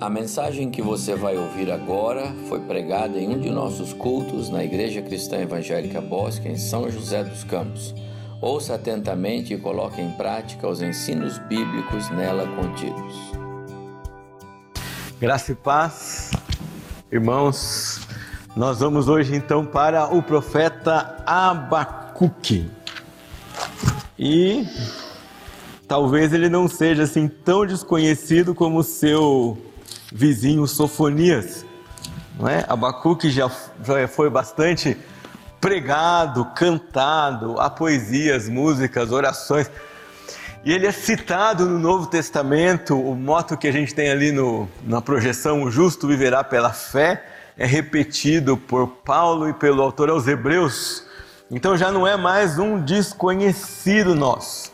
A mensagem que você vai ouvir agora foi pregada em um de nossos cultos na Igreja Cristã Evangélica Bosque, em São José dos Campos. Ouça atentamente e coloque em prática os ensinos bíblicos nela contidos. Graça e paz, irmãos. Nós vamos hoje então para o profeta Abacuque. E talvez ele não seja assim tão desconhecido como seu vizinho Sofonias. Não é? Abacuque já, já foi bastante pregado, cantado, há poesias, músicas, orações. E ele é citado no Novo Testamento, o moto que a gente tem ali no, na projeção, o justo viverá pela fé, é repetido por Paulo e pelo autor aos Hebreus. Então já não é mais um desconhecido nosso.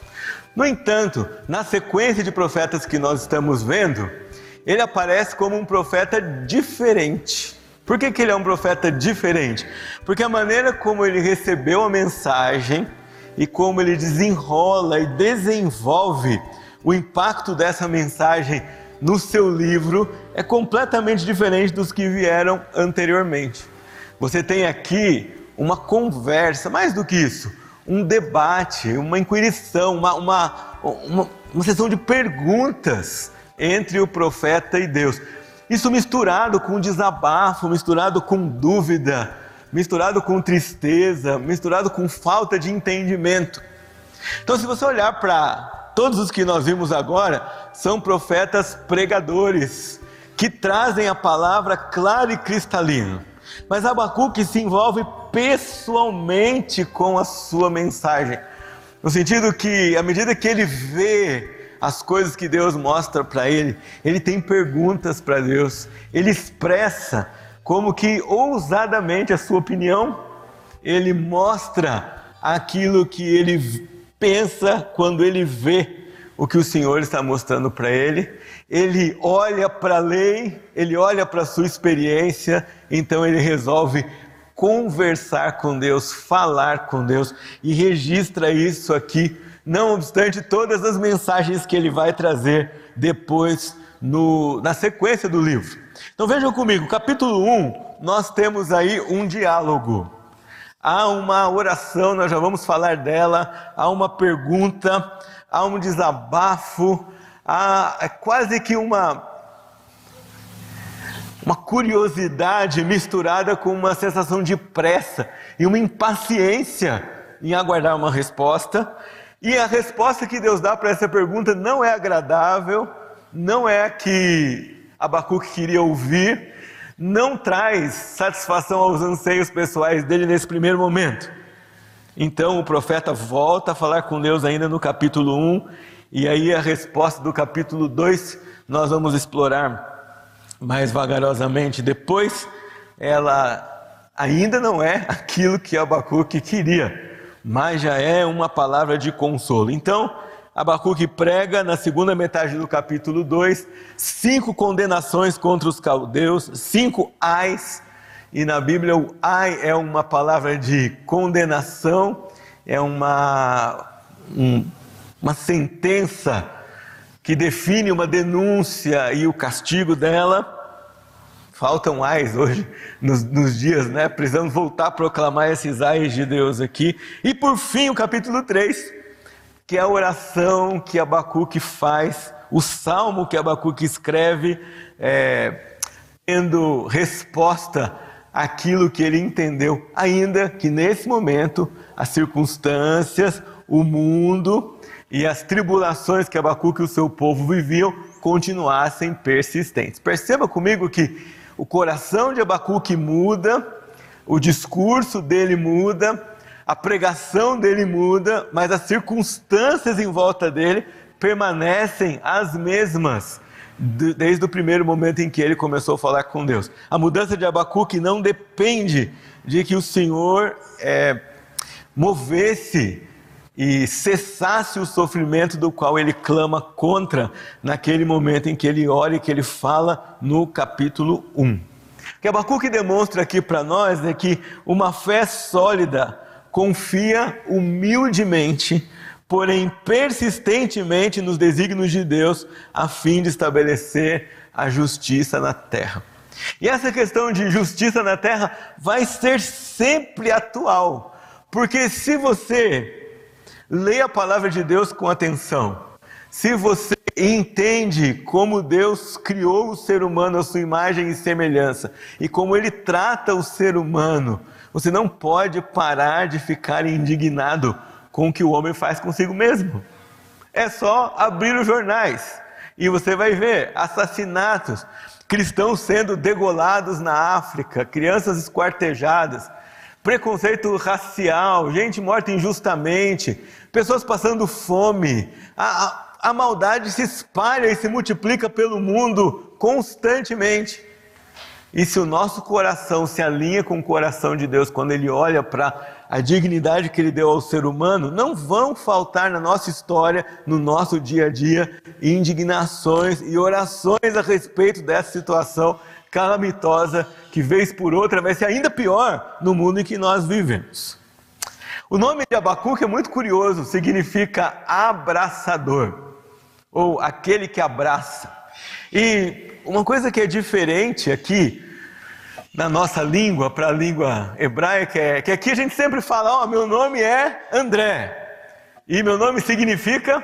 No entanto, na sequência de profetas que nós estamos vendo, ele aparece como um profeta diferente. Por que, que ele é um profeta diferente? Porque a maneira como ele recebeu a mensagem e como ele desenrola e desenvolve o impacto dessa mensagem no seu livro é completamente diferente dos que vieram anteriormente. Você tem aqui uma conversa, mais do que isso, um debate, uma inquirição, uma, uma, uma, uma sessão de perguntas entre o profeta e Deus. Isso misturado com desabafo, misturado com dúvida, misturado com tristeza, misturado com falta de entendimento. Então, se você olhar para todos os que nós vimos agora, são profetas pregadores que trazem a palavra clara e cristalina. Mas Abacuque se envolve pessoalmente com a sua mensagem, no sentido que, à medida que ele vê as coisas que Deus mostra para ele, ele tem perguntas para Deus, ele expressa como que ousadamente a sua opinião, ele mostra aquilo que ele pensa quando ele vê o que o Senhor está mostrando para ele, ele olha para a lei, ele olha para a sua experiência, então ele resolve conversar com Deus, falar com Deus e registra isso aqui não obstante todas as mensagens que ele vai trazer depois no, na sequência do livro. Então vejam comigo, capítulo 1, nós temos aí um diálogo. Há uma oração, nós já vamos falar dela, há uma pergunta, há um desabafo, há é quase que uma uma curiosidade misturada com uma sensação de pressa e uma impaciência em aguardar uma resposta. E a resposta que Deus dá para essa pergunta não é agradável, não é a que Abacuque queria ouvir, não traz satisfação aos anseios pessoais dele nesse primeiro momento. Então o profeta volta a falar com Deus ainda no capítulo 1, e aí a resposta do capítulo 2 nós vamos explorar mais vagarosamente depois. Ela ainda não é aquilo que Abacuque queria mas já é uma palavra de consolo. Então, Abacuque prega na segunda metade do capítulo 2 cinco condenações contra os caldeus, cinco ais, e na Bíblia o ai é uma palavra de condenação, é uma, um, uma sentença que define uma denúncia e o castigo dela. Faltam ais hoje nos, nos, dias, né? Precisamos voltar a proclamar esses ais de Deus aqui. E por fim, o capítulo 3, que é a oração que Abacuque faz, o salmo que Abacuque escreve, é, tendo resposta àquilo que ele entendeu, ainda que nesse momento as circunstâncias, o mundo e as tribulações que Abacuque e o seu povo viviam continuassem persistentes. Perceba comigo que o coração de Abacuque muda, o discurso dele muda, a pregação dele muda, mas as circunstâncias em volta dele permanecem as mesmas desde o primeiro momento em que ele começou a falar com Deus. A mudança de Abacuque não depende de que o Senhor é, movesse e cessasse o sofrimento do qual ele clama contra naquele momento em que ele ora e que ele fala no capítulo 1. O que Abacuque demonstra aqui para nós é que uma fé sólida confia humildemente, porém persistentemente nos desígnios de Deus, a fim de estabelecer a justiça na terra. E essa questão de justiça na terra vai ser sempre atual, porque se você lê a palavra de Deus com atenção, se você entende como Deus criou o ser humano à sua imagem e semelhança e como ele trata o ser humano, você não pode parar de ficar indignado com o que o homem faz consigo mesmo. É só abrir os jornais e você vai ver assassinatos, cristãos sendo degolados na África, crianças esquartejadas, preconceito racial, gente morta injustamente, pessoas passando fome. A, a, a maldade se espalha e se multiplica pelo mundo constantemente. E se o nosso coração se alinha com o coração de Deus quando ele olha para a dignidade que ele deu ao ser humano, não vão faltar na nossa história, no nosso dia a dia, indignações e orações a respeito dessa situação calamitosa que vez por outra vai ser ainda pior no mundo em que nós vivemos. O nome de Abacuque é muito curioso, significa abraçador ou aquele que abraça. E uma coisa que é diferente aqui na nossa língua para a língua hebraica é que aqui a gente sempre fala: Ó, oh, meu nome é André, e meu nome significa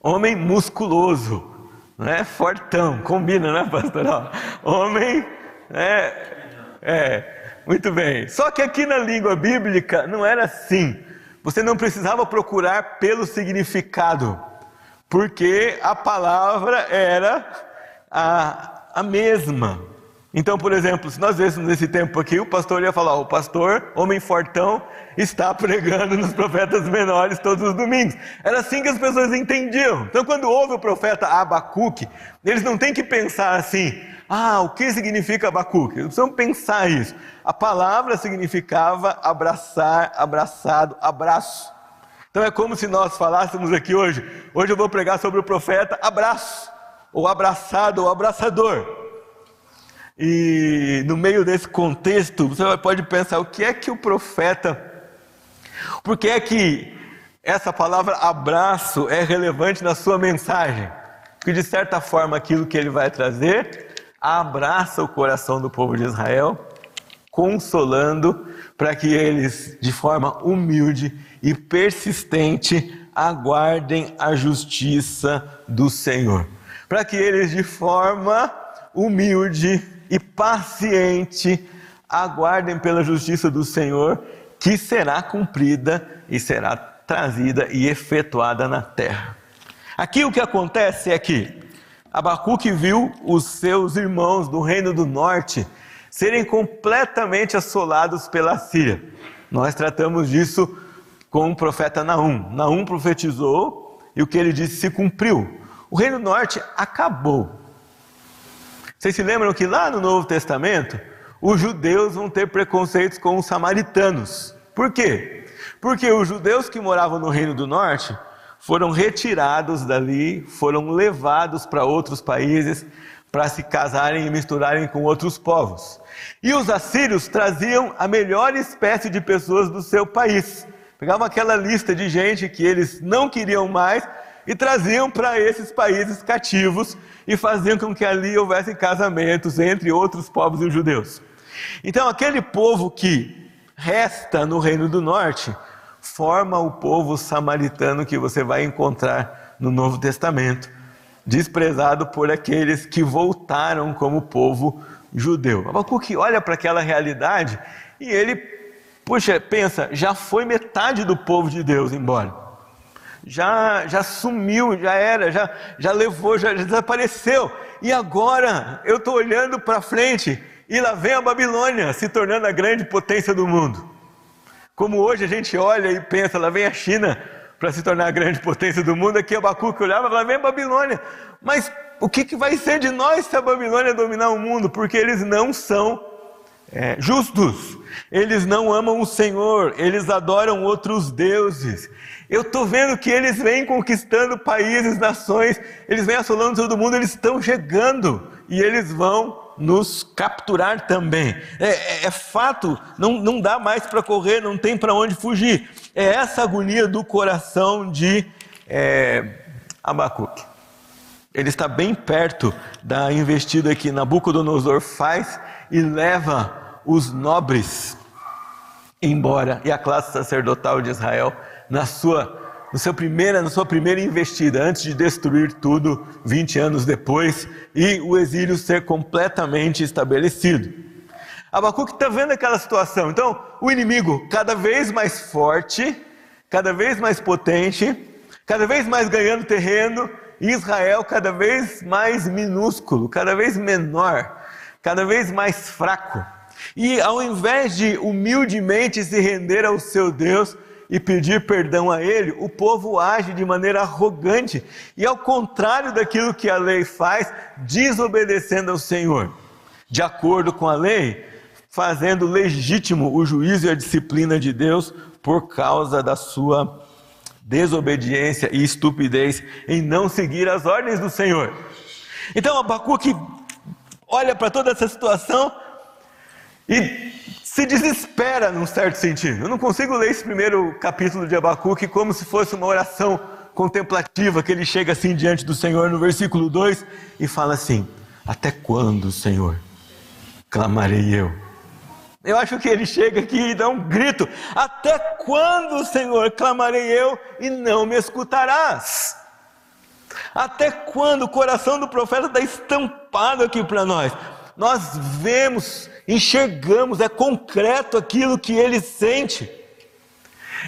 homem musculoso, né? Fortão, combina, né, pastor? Homem, é, é, muito bem. Só que aqui na língua bíblica não era assim. Você não precisava procurar pelo significado porque a palavra era a, a mesma. Então, por exemplo, se nós vêssemos nesse tempo aqui, o pastor ia falar: o pastor, homem fortão, está pregando nos profetas menores todos os domingos. Era assim que as pessoas entendiam. Então, quando ouve o profeta Abacuque, eles não têm que pensar assim: ah, o que significa Abacuque? Eles precisam pensar isso. A palavra significava abraçar, abraçado, abraço. Então é como se nós falássemos aqui hoje. Hoje eu vou pregar sobre o profeta abraço, ou abraçado, ou abraçador. E no meio desse contexto, você pode pensar o que é que o profeta, por que é que essa palavra abraço é relevante na sua mensagem? Porque de certa forma aquilo que ele vai trazer abraça o coração do povo de Israel, consolando para que eles, de forma humilde e persistente, aguardem a justiça do Senhor. Para que eles, de forma humilde e paciente, aguardem pela justiça do Senhor, que será cumprida e será trazida e efetuada na terra. Aqui o que acontece é que Abacuque viu os seus irmãos do reino do norte serem completamente assolados pela Síria. Nós tratamos disso com o profeta Naum. Naum profetizou e o que ele disse se cumpriu. O Reino do Norte acabou. Vocês se lembram que lá no Novo Testamento, os judeus vão ter preconceitos com os samaritanos. Por quê? Porque os judeus que moravam no Reino do Norte foram retirados dali, foram levados para outros países para se casarem e misturarem com outros povos. E os assírios traziam a melhor espécie de pessoas do seu país. Pegavam aquela lista de gente que eles não queriam mais e traziam para esses países cativos e faziam com que ali houvessem casamentos entre outros povos e os judeus. Então, aquele povo que resta no Reino do Norte forma o povo samaritano que você vai encontrar no Novo Testamento, desprezado por aqueles que voltaram como povo judeu. Abacuque olha para aquela realidade e ele, puxa, pensa, já foi metade do povo de Deus embora. Já, já sumiu, já era, já, já levou, já, já desapareceu. E agora eu estou olhando para frente e lá vem a Babilônia se tornando a grande potência do mundo. Como hoje a gente olha e pensa, lá vem a China para se tornar a grande potência do mundo, aqui Abacuque olhava, lá vem a Babilônia. Mas o que, que vai ser de nós se a Babilônia dominar o mundo? Porque eles não são é, justos, eles não amam o Senhor, eles adoram outros deuses. Eu estou vendo que eles vêm conquistando países, nações, eles vêm assolando todo mundo, eles estão chegando e eles vão nos capturar também. É, é, é fato, não, não dá mais para correr, não tem para onde fugir. É essa agonia do coração de é, Abacuque. Ele está bem perto da investida que Nabucodonosor faz e leva os nobres embora e a classe sacerdotal de Israel na sua no seu primeira, na sua primeira investida, antes de destruir tudo 20 anos depois e o exílio ser completamente estabelecido. Abacuque está vendo aquela situação. Então, o inimigo cada vez mais forte, cada vez mais potente, cada vez mais ganhando terreno, Israel cada vez mais minúsculo, cada vez menor, cada vez mais fraco. E ao invés de humildemente se render ao seu Deus e pedir perdão a Ele, o povo age de maneira arrogante e, ao contrário daquilo que a lei faz, desobedecendo ao Senhor. De acordo com a lei, fazendo legítimo o juízo e a disciplina de Deus por causa da sua desobediência e estupidez em não seguir as ordens do Senhor. Então Abacuque olha para toda essa situação e se desespera num certo sentido. Eu não consigo ler esse primeiro capítulo de Abacuque como se fosse uma oração contemplativa, que ele chega assim diante do Senhor no versículo 2 e fala assim: Até quando, Senhor, clamarei eu? Eu acho que ele chega aqui e dá um grito: Até quando, Senhor, clamarei eu e não me escutarás? Até quando o coração do profeta está estampado aqui para nós? Nós vemos, enxergamos, é concreto aquilo que ele sente.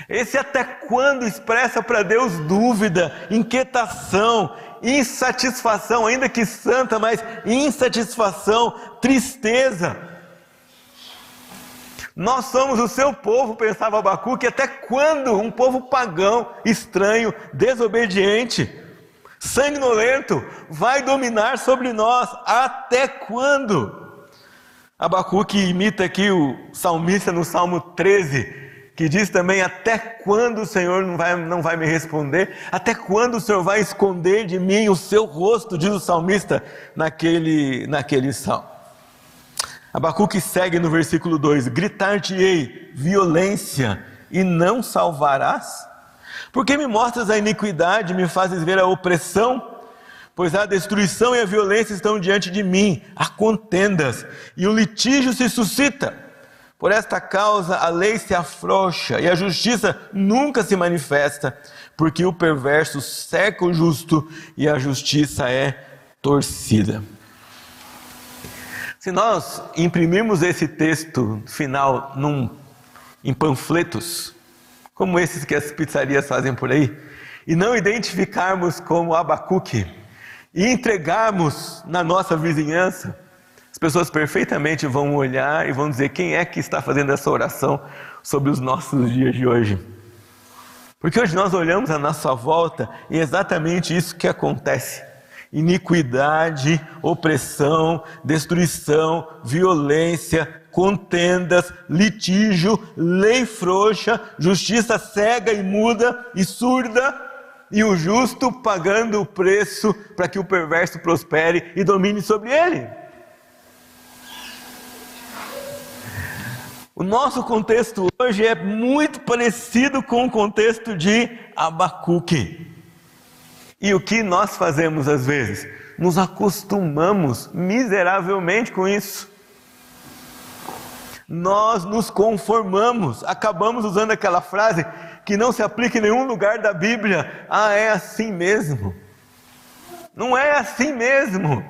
Esse até quando expressa para Deus dúvida, inquietação, insatisfação, ainda que santa, mas insatisfação, tristeza. Nós somos o seu povo, pensava Abacuque, até quando um povo pagão, estranho, desobediente, sanguinolento, vai dominar sobre nós? Até quando? Abacuque imita aqui o salmista no Salmo 13, que diz também: Até quando o Senhor não vai, não vai me responder? Até quando o Senhor vai esconder de mim o seu rosto? Diz o salmista naquele, naquele salmo. Abacuque segue no versículo 2: Gritar-te-ei violência e não salvarás? Porque me mostras a iniquidade, me fazes ver a opressão? Pois a destruição e a violência estão diante de mim, há contendas, e o litígio se suscita. Por esta causa a lei se afrouxa e a justiça nunca se manifesta, porque o perverso seca o justo e a justiça é torcida. Se nós imprimirmos esse texto final num, em panfletos, como esses que as pizzarias fazem por aí, e não identificarmos como Abacuque, e entregarmos na nossa vizinhança, as pessoas perfeitamente vão olhar e vão dizer quem é que está fazendo essa oração sobre os nossos dias de hoje. Porque hoje nós olhamos à nossa volta e é exatamente isso que acontece. Iniquidade, opressão, destruição, violência, contendas, litígio, lei frouxa, justiça cega e muda e surda, e o justo pagando o preço para que o perverso prospere e domine sobre ele. O nosso contexto hoje é muito parecido com o contexto de Abacuque. E o que nós fazemos às vezes? Nos acostumamos miseravelmente com isso. Nós nos conformamos, acabamos usando aquela frase que não se aplica em nenhum lugar da Bíblia. Ah, é assim mesmo. Não é assim mesmo.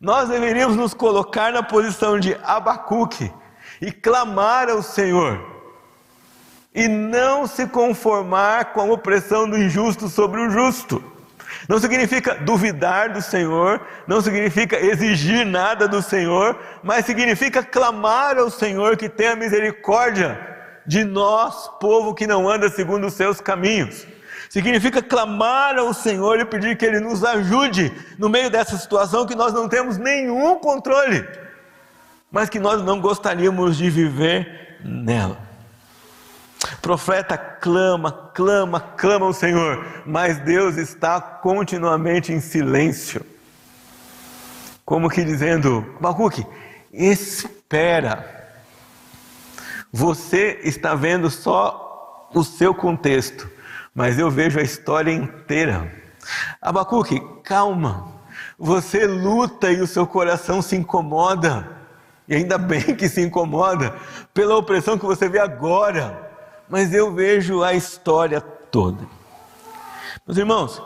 Nós deveríamos nos colocar na posição de Abacuque e clamar ao Senhor e não se conformar com a opressão do injusto sobre o justo. Não significa duvidar do Senhor, não significa exigir nada do Senhor, mas significa clamar ao Senhor que tenha misericórdia de nós, povo que não anda segundo os seus caminhos. Significa clamar ao Senhor e pedir que Ele nos ajude no meio dessa situação que nós não temos nenhum controle, mas que nós não gostaríamos de viver nela. O profeta clama, clama, clama ao Senhor, mas Deus está continuamente em silêncio. Como que dizendo, Bacuque, espera. Você está vendo só o seu contexto, mas eu vejo a história inteira. Abacuque, calma. Você luta e o seu coração se incomoda. E ainda bem que se incomoda pela opressão que você vê agora. Mas eu vejo a história toda. Meus irmãos,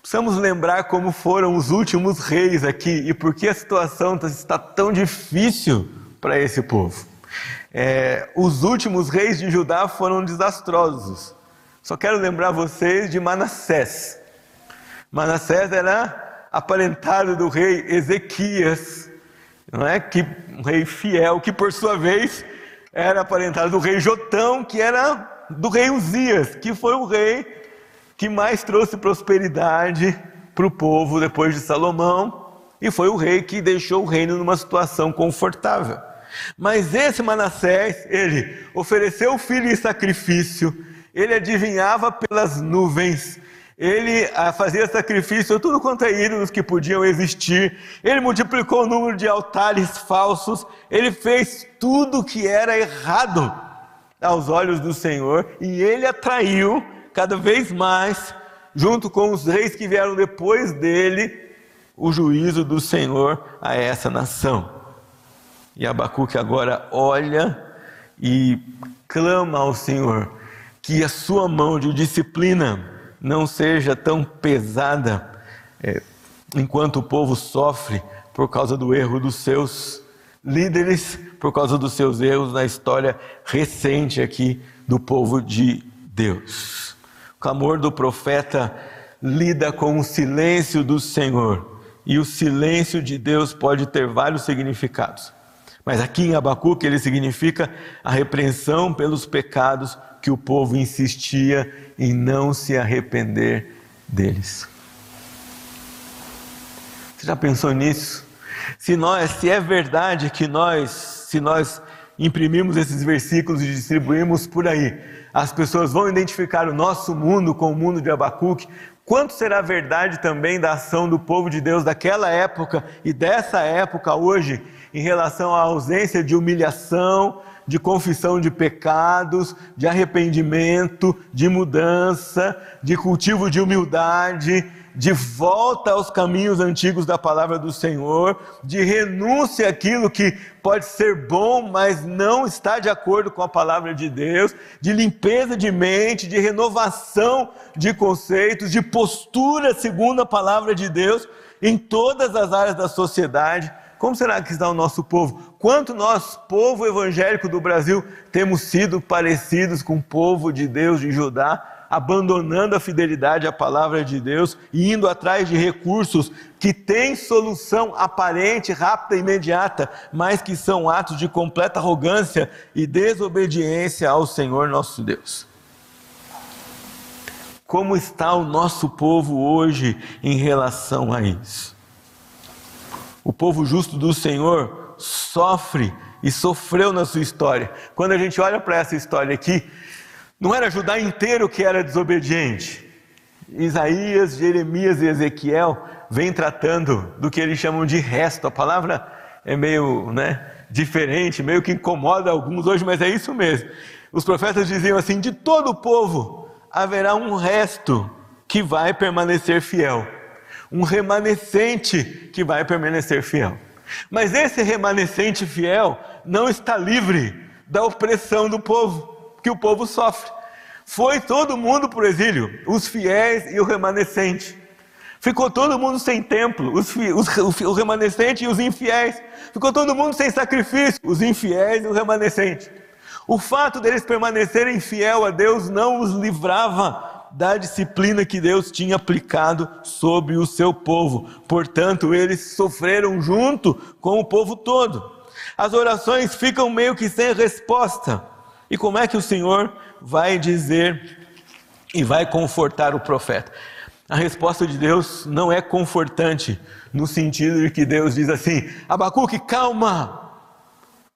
precisamos lembrar como foram os últimos reis aqui e por que a situação está tão difícil para esse povo. É, os últimos reis de Judá foram desastrosos. Só quero lembrar vocês de Manassés. Manassés era aparentado do rei Ezequias, não é? Que um rei fiel, que por sua vez era aparentado do rei Jotão, que era do rei Uzias, que foi o rei que mais trouxe prosperidade para o povo depois de Salomão, e foi o rei que deixou o reino numa situação confortável. Mas esse Manassés, ele ofereceu o filho em sacrifício, ele adivinhava pelas nuvens, ele ah, fazia sacrifício tudo quanto é ídolos que podiam existir, ele multiplicou o número de altares falsos, ele fez tudo que era errado aos olhos do Senhor. E ele atraiu cada vez mais, junto com os reis que vieram depois dele, o juízo do Senhor a essa nação. E Abacuque agora olha e clama ao Senhor que a sua mão de disciplina não seja tão pesada é, enquanto o povo sofre por causa do erro dos seus líderes, por causa dos seus erros na história recente aqui do povo de Deus. O clamor do profeta lida com o silêncio do Senhor. E o silêncio de Deus pode ter vários significados. Mas aqui em Abacuque ele significa a repreensão pelos pecados que o povo insistia em não se arrepender deles. Você já pensou nisso? Se nós, se é verdade que nós, se nós imprimimos esses versículos e distribuímos por aí, as pessoas vão identificar o nosso mundo com o mundo de Abacuque, quanto será verdade também da ação do povo de Deus daquela época e dessa época hoje, em relação à ausência de humilhação, de confissão de pecados, de arrependimento, de mudança, de cultivo de humildade, de volta aos caminhos antigos da palavra do Senhor, de renúncia àquilo que pode ser bom, mas não está de acordo com a palavra de Deus, de limpeza de mente, de renovação de conceitos, de postura segundo a palavra de Deus em todas as áreas da sociedade. Como será que está o nosso povo? Quanto nós, povo evangélico do Brasil, temos sido parecidos com o povo de Deus de Judá? abandonando a fidelidade à palavra de Deus e indo atrás de recursos que têm solução aparente, rápida e imediata, mas que são atos de completa arrogância e desobediência ao Senhor nosso Deus. Como está o nosso povo hoje em relação a isso? O povo justo do Senhor sofre e sofreu na sua história. Quando a gente olha para essa história aqui, não era Judá inteiro que era desobediente. Isaías, Jeremias e Ezequiel vêm tratando do que eles chamam de resto. A palavra é meio né, diferente, meio que incomoda alguns hoje, mas é isso mesmo. Os profetas diziam assim: de todo o povo haverá um resto que vai permanecer fiel, um remanescente que vai permanecer fiel. Mas esse remanescente fiel não está livre da opressão do povo que o povo sofre. Foi todo mundo para o exílio, os fiéis e o remanescente. Ficou todo mundo sem templo, os, os, o remanescente e os infiéis. Ficou todo mundo sem sacrifício, os infiéis e o remanescente. O fato deles permanecerem fiel a Deus não os livrava da disciplina que Deus tinha aplicado sobre o seu povo. Portanto, eles sofreram junto com o povo todo. As orações ficam meio que sem resposta. E como é que o Senhor vai dizer e vai confortar o profeta? A resposta de Deus não é confortante, no sentido de que Deus diz assim: Abacuque, calma,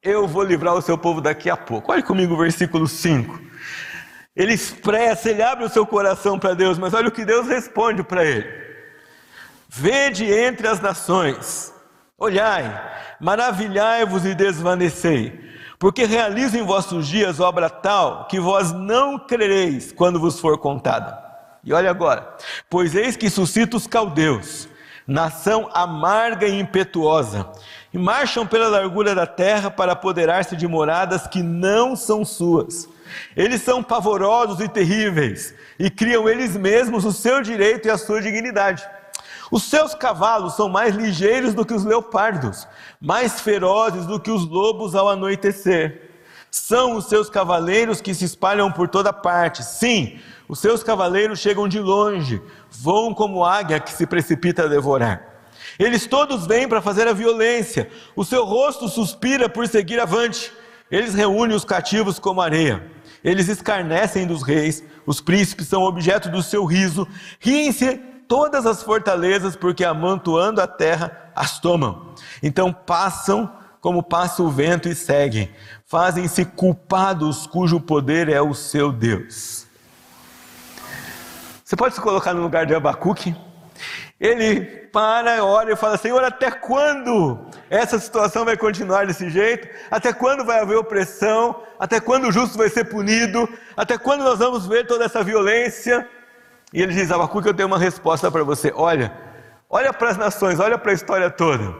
eu vou livrar o seu povo daqui a pouco. Olhe comigo o versículo 5. Ele expressa, ele abre o seu coração para Deus, mas olha o que Deus responde para ele: Vede entre as nações, olhai, maravilhai-vos e desvanecei porque realizo em vossos dias obra tal que vós não crereis quando vos for contada. E olha agora: pois eis que suscita os caldeus, nação amarga e impetuosa, e marcham pela largura da terra para apoderar-se de moradas que não são suas. Eles são pavorosos e terríveis, e criam eles mesmos o seu direito e a sua dignidade. Os seus cavalos são mais ligeiros do que os leopardos, mais ferozes do que os lobos ao anoitecer. São os seus cavaleiros que se espalham por toda parte. Sim, os seus cavaleiros chegam de longe, voam como águia que se precipita a devorar. Eles todos vêm para fazer a violência, o seu rosto suspira por seguir avante. Eles reúnem os cativos como areia. Eles escarnecem dos reis, os príncipes são objeto do seu riso, riem-se todas as fortalezas, porque amantoando a terra as tomam. Então passam como passa o vento e seguem, fazem-se culpados cujo poder é o seu Deus. Você pode se colocar no lugar de Abacuque? Ele para, ora e fala: Senhor, até quando essa situação vai continuar desse jeito? Até quando vai haver opressão? Até quando o justo vai ser punido? Até quando nós vamos ver toda essa violência? E ele diz: Abacuque, eu tenho uma resposta para você. Olha, olha para as nações, olha para a história toda.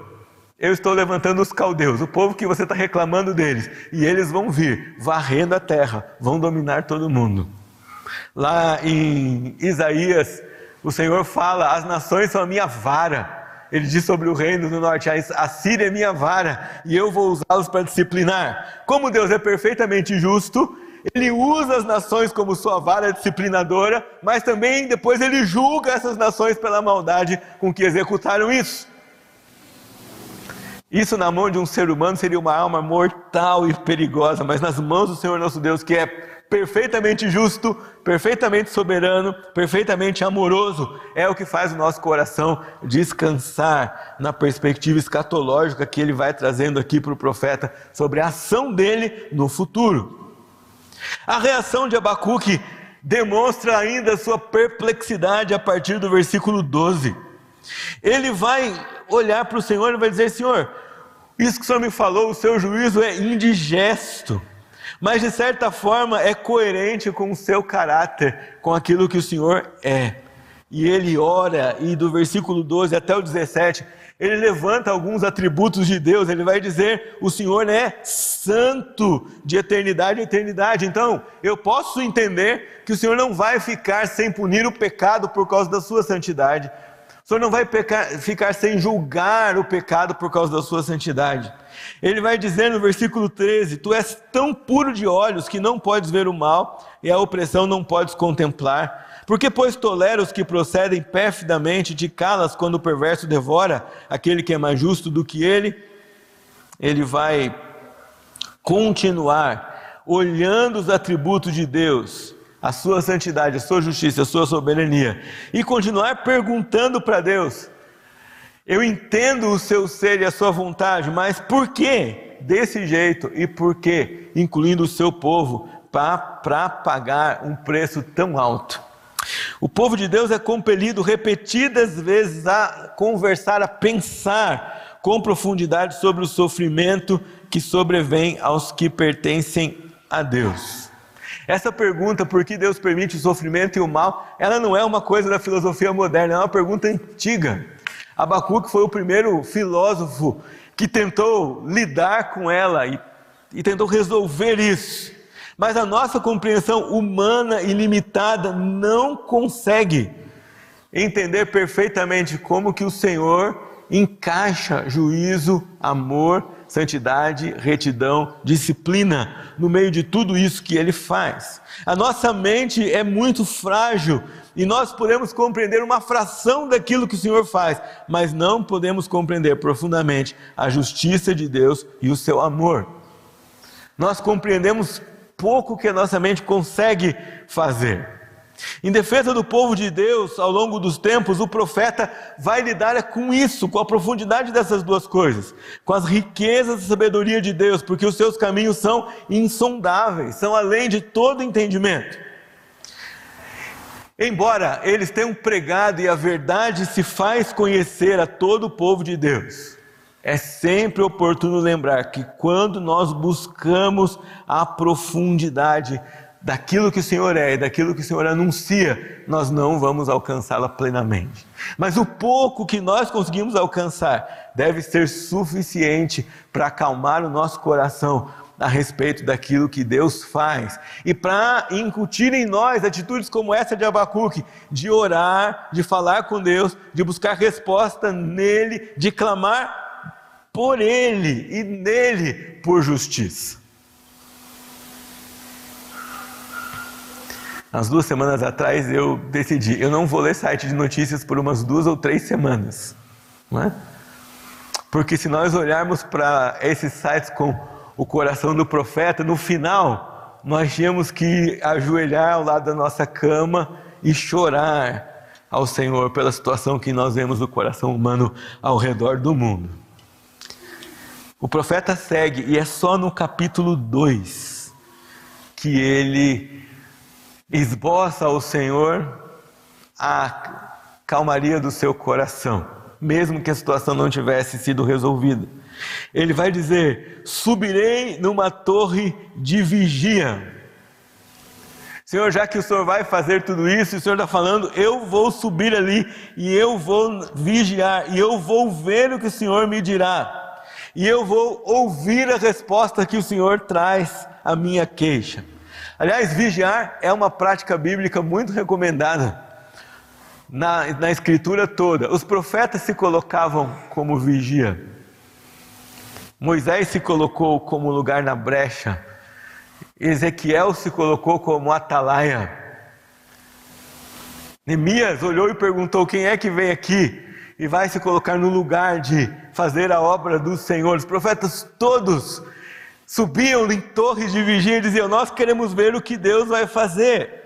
Eu estou levantando os caldeus, o povo que você está reclamando deles, e eles vão vir, varrendo a terra, vão dominar todo mundo. Lá em Isaías o Senhor fala: as nações são a minha vara. Ele diz sobre o reino do norte: a Síria é minha vara e eu vou usá-los para disciplinar. Como Deus é perfeitamente justo, ele usa as nações como sua vara disciplinadora, mas também depois ele julga essas nações pela maldade com que executaram isso. Isso na mão de um ser humano seria uma alma mortal e perigosa, mas nas mãos do Senhor nosso Deus, que é perfeitamente justo, perfeitamente soberano, perfeitamente amoroso, é o que faz o nosso coração descansar na perspectiva escatológica que ele vai trazendo aqui para o profeta sobre a ação dele no futuro. A reação de Abacuque demonstra ainda sua perplexidade a partir do versículo 12. Ele vai olhar para o Senhor e vai dizer: Senhor, isso que o Senhor me falou, o seu juízo é indigesto mas de certa forma é coerente com o seu caráter, com aquilo que o Senhor é. E ele ora, e do versículo 12 até o 17, ele levanta alguns atributos de Deus, ele vai dizer: o Senhor é santo de eternidade em eternidade. Então, eu posso entender que o Senhor não vai ficar sem punir o pecado por causa da sua santidade. O Senhor não vai pecar, ficar sem julgar o pecado por causa da sua santidade. Ele vai dizer no versículo 13: Tu és tão puro de olhos que não podes ver o mal, e a opressão não podes contemplar. Porque, pois, tolera os que procedem perfidamente, te calas quando o perverso devora aquele que é mais justo do que ele. Ele vai continuar olhando os atributos de Deus, a sua santidade, a sua justiça, a sua soberania, e continuar perguntando para Deus: eu entendo o seu ser e a sua vontade, mas por que desse jeito e por que incluindo o seu povo para pagar um preço tão alto? O povo de Deus é compelido repetidas vezes a conversar, a pensar com profundidade sobre o sofrimento que sobrevém aos que pertencem a Deus. Essa pergunta, por que Deus permite o sofrimento e o mal, ela não é uma coisa da filosofia moderna, é uma pergunta antiga. Abacuque foi o primeiro filósofo que tentou lidar com ela e, e tentou resolver isso. Mas a nossa compreensão humana e limitada não consegue entender perfeitamente como que o Senhor encaixa juízo, amor, santidade, retidão, disciplina no meio de tudo isso que ele faz. A nossa mente é muito frágil e nós podemos compreender uma fração daquilo que o Senhor faz, mas não podemos compreender profundamente a justiça de Deus e o seu amor. Nós compreendemos pouco que a nossa mente consegue fazer. Em defesa do povo de Deus, ao longo dos tempos, o profeta vai lidar com isso, com a profundidade dessas duas coisas, com as riquezas e sabedoria de Deus, porque os seus caminhos são insondáveis, são além de todo entendimento. Embora eles tenham pregado e a verdade se faz conhecer a todo o povo de Deus, é sempre oportuno lembrar que quando nós buscamos a profundidade daquilo que o Senhor é e daquilo que o Senhor anuncia, nós não vamos alcançá-la plenamente. Mas o pouco que nós conseguimos alcançar deve ser suficiente para acalmar o nosso coração a respeito daquilo que Deus faz e para incutir em nós atitudes como essa de Abacuque, de orar, de falar com Deus, de buscar resposta nele, de clamar por ele e nele por justiça. As duas semanas atrás eu decidi, eu não vou ler site de notícias por umas duas ou três semanas, não é? Porque se nós olharmos para esses sites com o coração do profeta, no final nós tínhamos que ajoelhar ao lado da nossa cama e chorar ao Senhor pela situação que nós vemos no coração humano ao redor do mundo. O profeta segue, e é só no capítulo 2 que ele esboça ao Senhor a calmaria do seu coração, mesmo que a situação não tivesse sido resolvida. Ele vai dizer: Subirei numa torre de vigia. Senhor, já que o Senhor vai fazer tudo isso, o Senhor está falando, eu vou subir ali e eu vou vigiar e eu vou ver o que o Senhor me dirá. E eu vou ouvir a resposta que o Senhor traz à minha queixa. Aliás, vigiar é uma prática bíblica muito recomendada na, na escritura toda. Os profetas se colocavam como vigia. Moisés se colocou como lugar na brecha. Ezequiel se colocou como atalaia. Neemias olhou e perguntou: Quem é que vem aqui e vai se colocar no lugar de fazer a obra do Senhor? Os profetas todos subiam em torres de vigia e diziam: Nós queremos ver o que Deus vai fazer.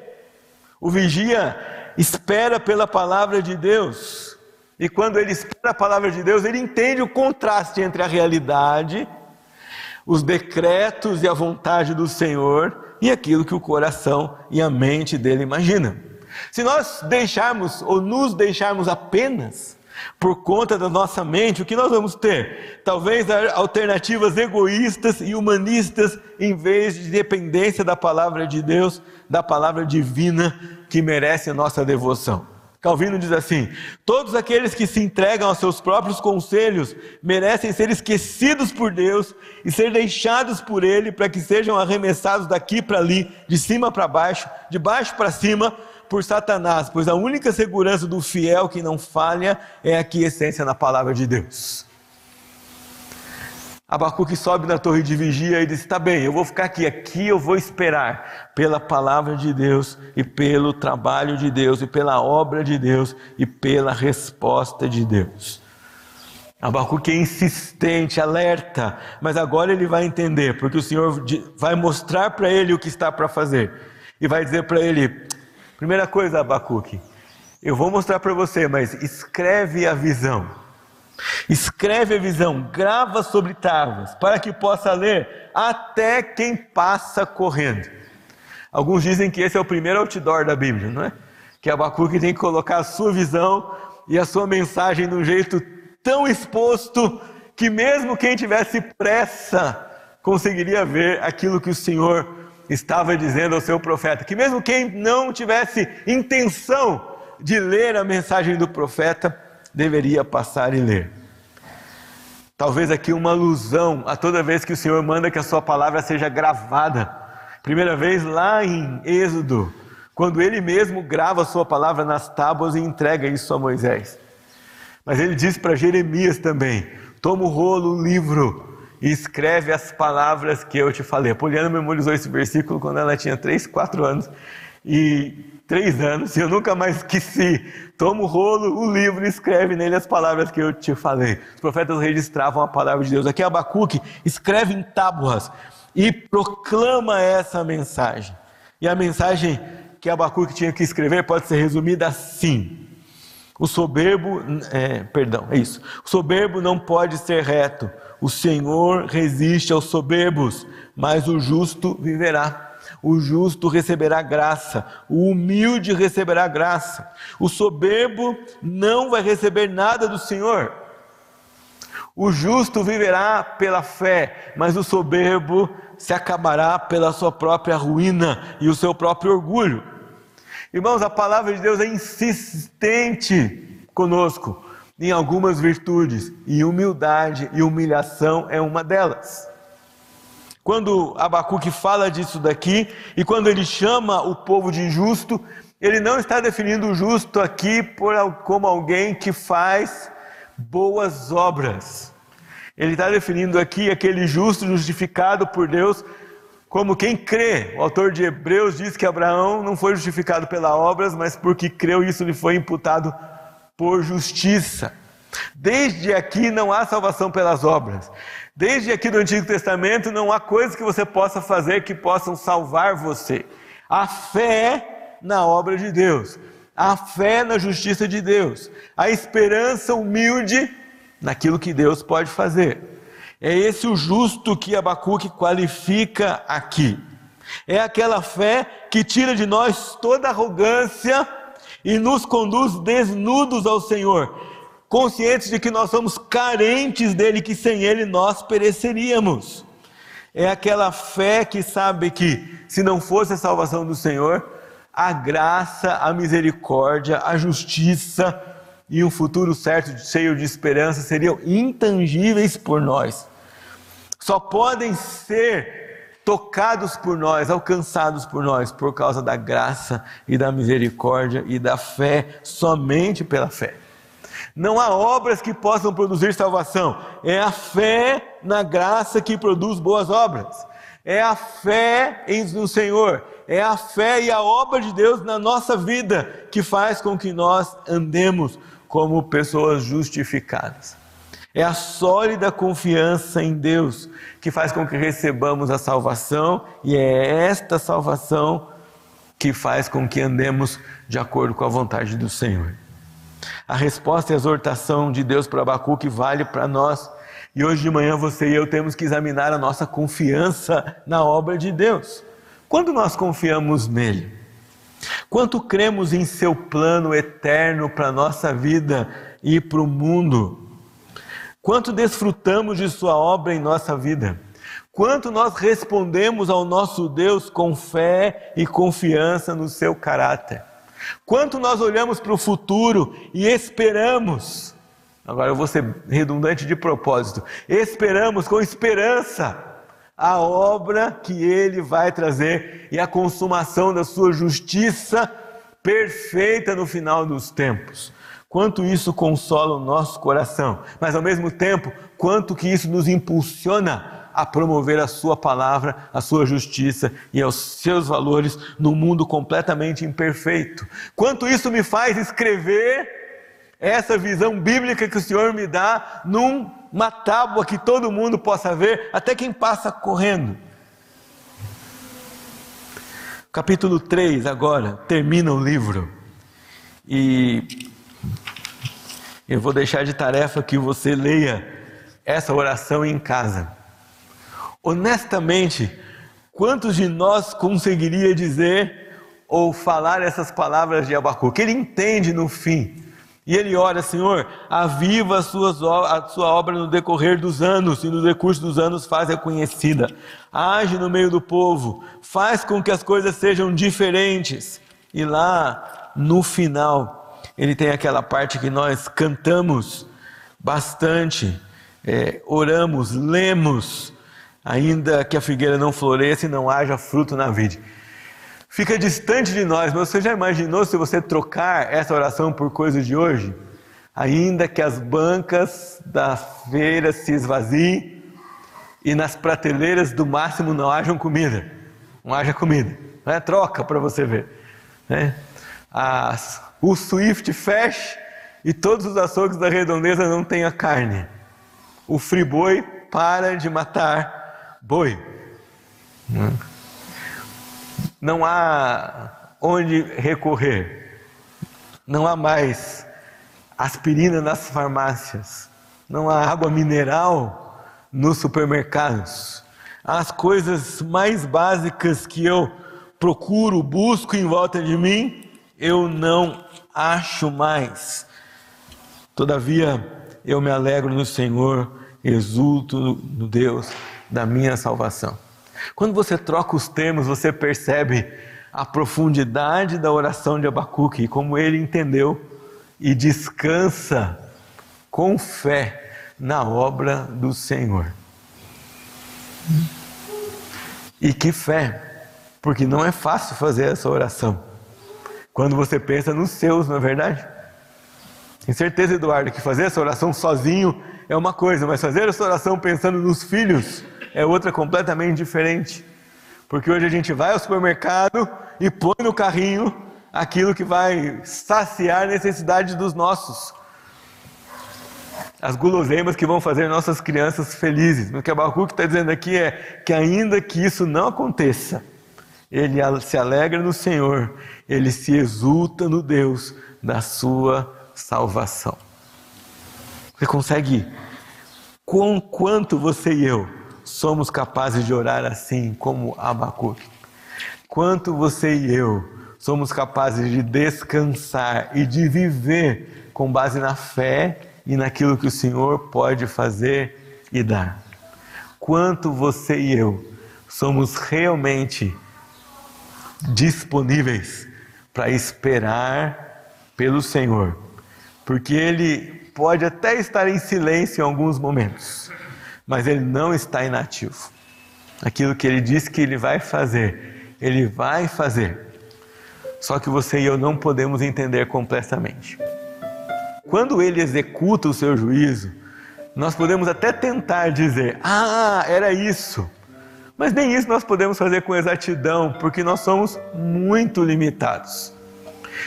O vigia espera pela palavra de Deus, e quando ele espera a palavra de Deus, ele entende o contraste entre a realidade, os decretos e a vontade do Senhor e aquilo que o coração e a mente dele imagina. Se nós deixarmos ou nos deixarmos apenas por conta da nossa mente, o que nós vamos ter? Talvez alternativas egoístas e humanistas, em vez de dependência da palavra de Deus, da palavra divina que merece a nossa devoção. Calvino diz assim: todos aqueles que se entregam aos seus próprios conselhos merecem ser esquecidos por Deus e ser deixados por Ele para que sejam arremessados daqui para ali, de cima para baixo, de baixo para cima, por Satanás, pois a única segurança do fiel que não falha é a quiescência na palavra de Deus. Abacuque sobe na torre de vigia e diz: Está bem, eu vou ficar aqui, aqui eu vou esperar pela palavra de Deus e pelo trabalho de Deus e pela obra de Deus e pela resposta de Deus. Abacuque é insistente, alerta, mas agora ele vai entender, porque o Senhor vai mostrar para ele o que está para fazer e vai dizer para ele: Primeira coisa, Abacuque, eu vou mostrar para você, mas escreve a visão. Escreve a visão, grava sobre tábuas, para que possa ler até quem passa correndo. Alguns dizem que esse é o primeiro outdoor da Bíblia, não é? Que Abacuque tem que colocar a sua visão e a sua mensagem de um jeito tão exposto que mesmo quem tivesse pressa conseguiria ver aquilo que o Senhor estava dizendo ao seu profeta, que mesmo quem não tivesse intenção de ler a mensagem do profeta, deveria passar e ler. Talvez aqui uma alusão a toda vez que o Senhor manda que a sua palavra seja gravada. Primeira vez lá em Êxodo, quando ele mesmo grava a sua palavra nas tábuas e entrega isso a Moisés. Mas ele diz para Jeremias também: toma o rolo, o livro, e escreve as palavras que eu te falei. A Poliana memorizou esse versículo quando ela tinha 3, 4 anos e 3 anos, e eu nunca mais esqueci. Toma o rolo, o livro e escreve nele as palavras que eu te falei. Os profetas registravam a palavra de Deus. Aqui Abacuque escreve em tábuas e proclama essa mensagem. E a mensagem que Abacuque tinha que escrever pode ser resumida assim: o soberbo, é, perdão, é isso. O soberbo não pode ser reto. O Senhor resiste aos soberbos, mas o justo viverá. O justo receberá graça, o humilde receberá graça. O soberbo não vai receber nada do Senhor. O justo viverá pela fé, mas o soberbo se acabará pela sua própria ruína e o seu próprio orgulho. Irmãos, a palavra de Deus é insistente conosco em algumas virtudes, e humildade e humilhação é uma delas. Quando Abacuque fala disso daqui, e quando ele chama o povo de injusto, ele não está definindo o justo aqui por, como alguém que faz boas obras. Ele está definindo aqui aquele justo justificado por Deus como quem crê. O autor de Hebreus diz que Abraão não foi justificado pelas obras, mas porque creu, isso lhe foi imputado por justiça. Desde aqui não há salvação pelas obras. Desde aqui do Antigo Testamento não há coisas que você possa fazer que possam salvar você. A fé na obra de Deus, a fé na justiça de Deus, a esperança humilde naquilo que Deus pode fazer. É esse o justo que Abacuque qualifica aqui. É aquela fé que tira de nós toda arrogância e nos conduz desnudos ao Senhor, conscientes de que nós somos carentes dele, que sem ele nós pereceríamos. É aquela fé que sabe que, se não fosse a salvação do Senhor, a graça, a misericórdia, a justiça e um futuro certo, cheio de esperança, seriam intangíveis por nós. Só podem ser tocados por nós, alcançados por nós, por causa da graça e da misericórdia e da fé, somente pela fé. Não há obras que possam produzir salvação, é a fé na graça que produz boas obras, é a fé no Senhor, é a fé e a obra de Deus na nossa vida que faz com que nós andemos como pessoas justificadas. É a sólida confiança em Deus que faz com que recebamos a salvação, e é esta salvação que faz com que andemos de acordo com a vontade do Senhor. A resposta e a exortação de Deus para Abacuque vale para nós. E hoje de manhã você e eu temos que examinar a nossa confiança na obra de Deus. Quando nós confiamos nele? Quanto cremos em seu plano eterno para a nossa vida e para o mundo? Quanto desfrutamos de Sua obra em nossa vida? Quanto nós respondemos ao nosso Deus com fé e confiança no seu caráter? Quanto nós olhamos para o futuro e esperamos, agora eu vou ser redundante de propósito, esperamos com esperança a obra que Ele vai trazer e a consumação da Sua justiça perfeita no final dos tempos. Quanto isso consola o nosso coração, mas ao mesmo tempo, quanto que isso nos impulsiona a promover a sua palavra, a sua justiça e os seus valores num mundo completamente imperfeito. Quanto isso me faz escrever essa visão bíblica que o Senhor me dá numa tábua que todo mundo possa ver, até quem passa correndo. Capítulo 3 agora termina o livro. E eu vou deixar de tarefa que você leia essa oração em casa. Honestamente, quantos de nós conseguiria dizer ou falar essas palavras de Abacuque? Ele entende no fim. E ele ora, Senhor, aviva a, a sua obra no decorrer dos anos e no decurso dos anos faz reconhecida. Age no meio do povo, faz com que as coisas sejam diferentes. E lá, no final, ele tem aquela parte que nós cantamos bastante, é, oramos, lemos, ainda que a figueira não floresça e não haja fruto na vide. Fica distante de nós, mas você já imaginou se você trocar essa oração por coisas de hoje? Ainda que as bancas da feira se esvaziem e nas prateleiras do máximo não hajam comida, não haja comida, né? troca para você ver. Né? As o Swift feche e todos os açougues da redondeza não tenham carne. O friboi para de matar boi. Não há onde recorrer. Não há mais aspirina nas farmácias. Não há água mineral nos supermercados. As coisas mais básicas que eu procuro, busco em volta de mim, eu não acho mais. Todavia, eu me alegro no Senhor exulto no Deus da minha salvação. Quando você troca os termos, você percebe a profundidade da oração de Abacuque como ele entendeu e descansa com fé na obra do Senhor. E que fé, porque não é fácil fazer essa oração. Quando você pensa nos seus, não é verdade? Tem certeza, Eduardo, que fazer essa oração sozinho é uma coisa, mas fazer essa oração pensando nos filhos é outra completamente diferente. Porque hoje a gente vai ao supermercado e põe no carrinho aquilo que vai saciar a necessidade dos nossos. As guloseimas que vão fazer nossas crianças felizes. O que Abacuque está dizendo aqui é que, ainda que isso não aconteça, ele se alegra no Senhor, ele se exulta no Deus da sua salvação. Você consegue? Com quanto você e eu somos capazes de orar assim como Abacuque? Quanto você e eu somos capazes de descansar e de viver com base na fé e naquilo que o Senhor pode fazer e dar? Quanto você e eu somos realmente disponíveis para esperar pelo Senhor? Porque Ele pode até estar em silêncio em alguns momentos, mas ele não está inativo. Aquilo que ele disse que ele vai fazer, ele vai fazer. Só que você e eu não podemos entender completamente. Quando ele executa o seu juízo, nós podemos até tentar dizer: Ah, era isso. Mas nem isso nós podemos fazer com exatidão, porque nós somos muito limitados.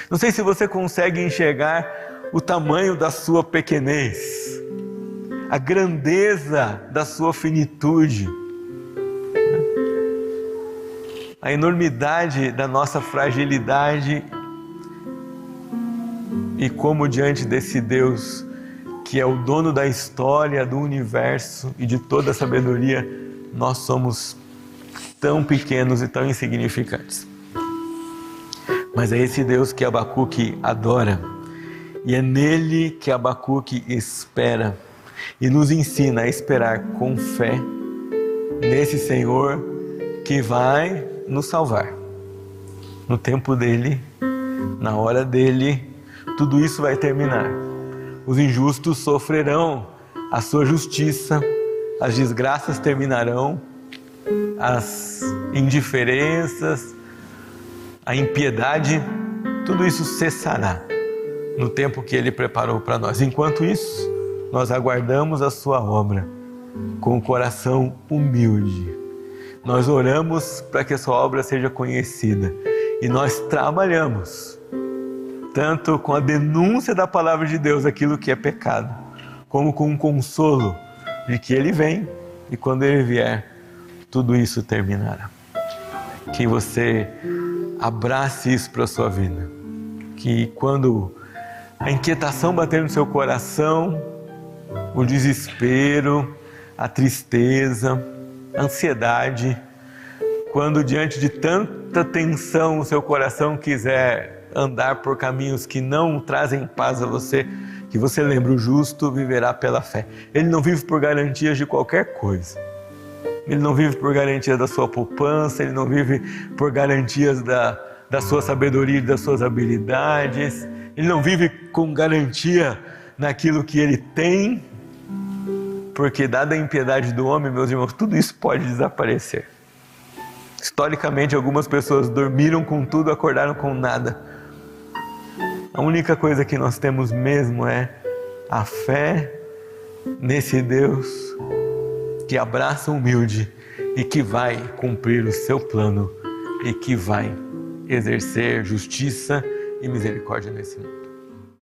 Não sei se você consegue enxergar o tamanho da sua pequenez, a grandeza da sua finitude, a enormidade da nossa fragilidade e como diante desse Deus que é o dono da história, do universo e de toda a sabedoria, nós somos tão pequenos e tão insignificantes. Mas é esse Deus que Abacuque adora e é nele que Abacuque espera e nos ensina a esperar com fé nesse Senhor que vai nos salvar. No tempo dele, na hora dele, tudo isso vai terminar. Os injustos sofrerão a sua justiça, as desgraças terminarão, as indiferenças, a impiedade, tudo isso cessará no tempo que Ele preparou para nós. Enquanto isso, nós aguardamos a Sua obra com o coração humilde. Nós oramos para que a Sua obra seja conhecida e nós trabalhamos tanto com a denúncia da palavra de Deus, aquilo que é pecado, como com o consolo de que Ele vem e quando Ele vier, tudo isso terminará. Que você abrace isso para a sua vida. Que quando a inquietação bater no seu coração, o desespero, a tristeza, a ansiedade, quando diante de tanta tensão o seu coração quiser andar por caminhos que não trazem paz a você, que você lembre: o justo viverá pela fé. Ele não vive por garantias de qualquer coisa. Ele não vive por garantia da sua poupança, ele não vive por garantias da, da sua sabedoria e das suas habilidades ele não vive com garantia naquilo que ele tem, porque, dada a impiedade do homem, meus irmãos, tudo isso pode desaparecer. Historicamente, algumas pessoas dormiram com tudo, acordaram com nada. A única coisa que nós temos mesmo é a fé nesse Deus que abraça o humilde e que vai cumprir o seu plano e que vai exercer justiça e misericórdia nesse mundo.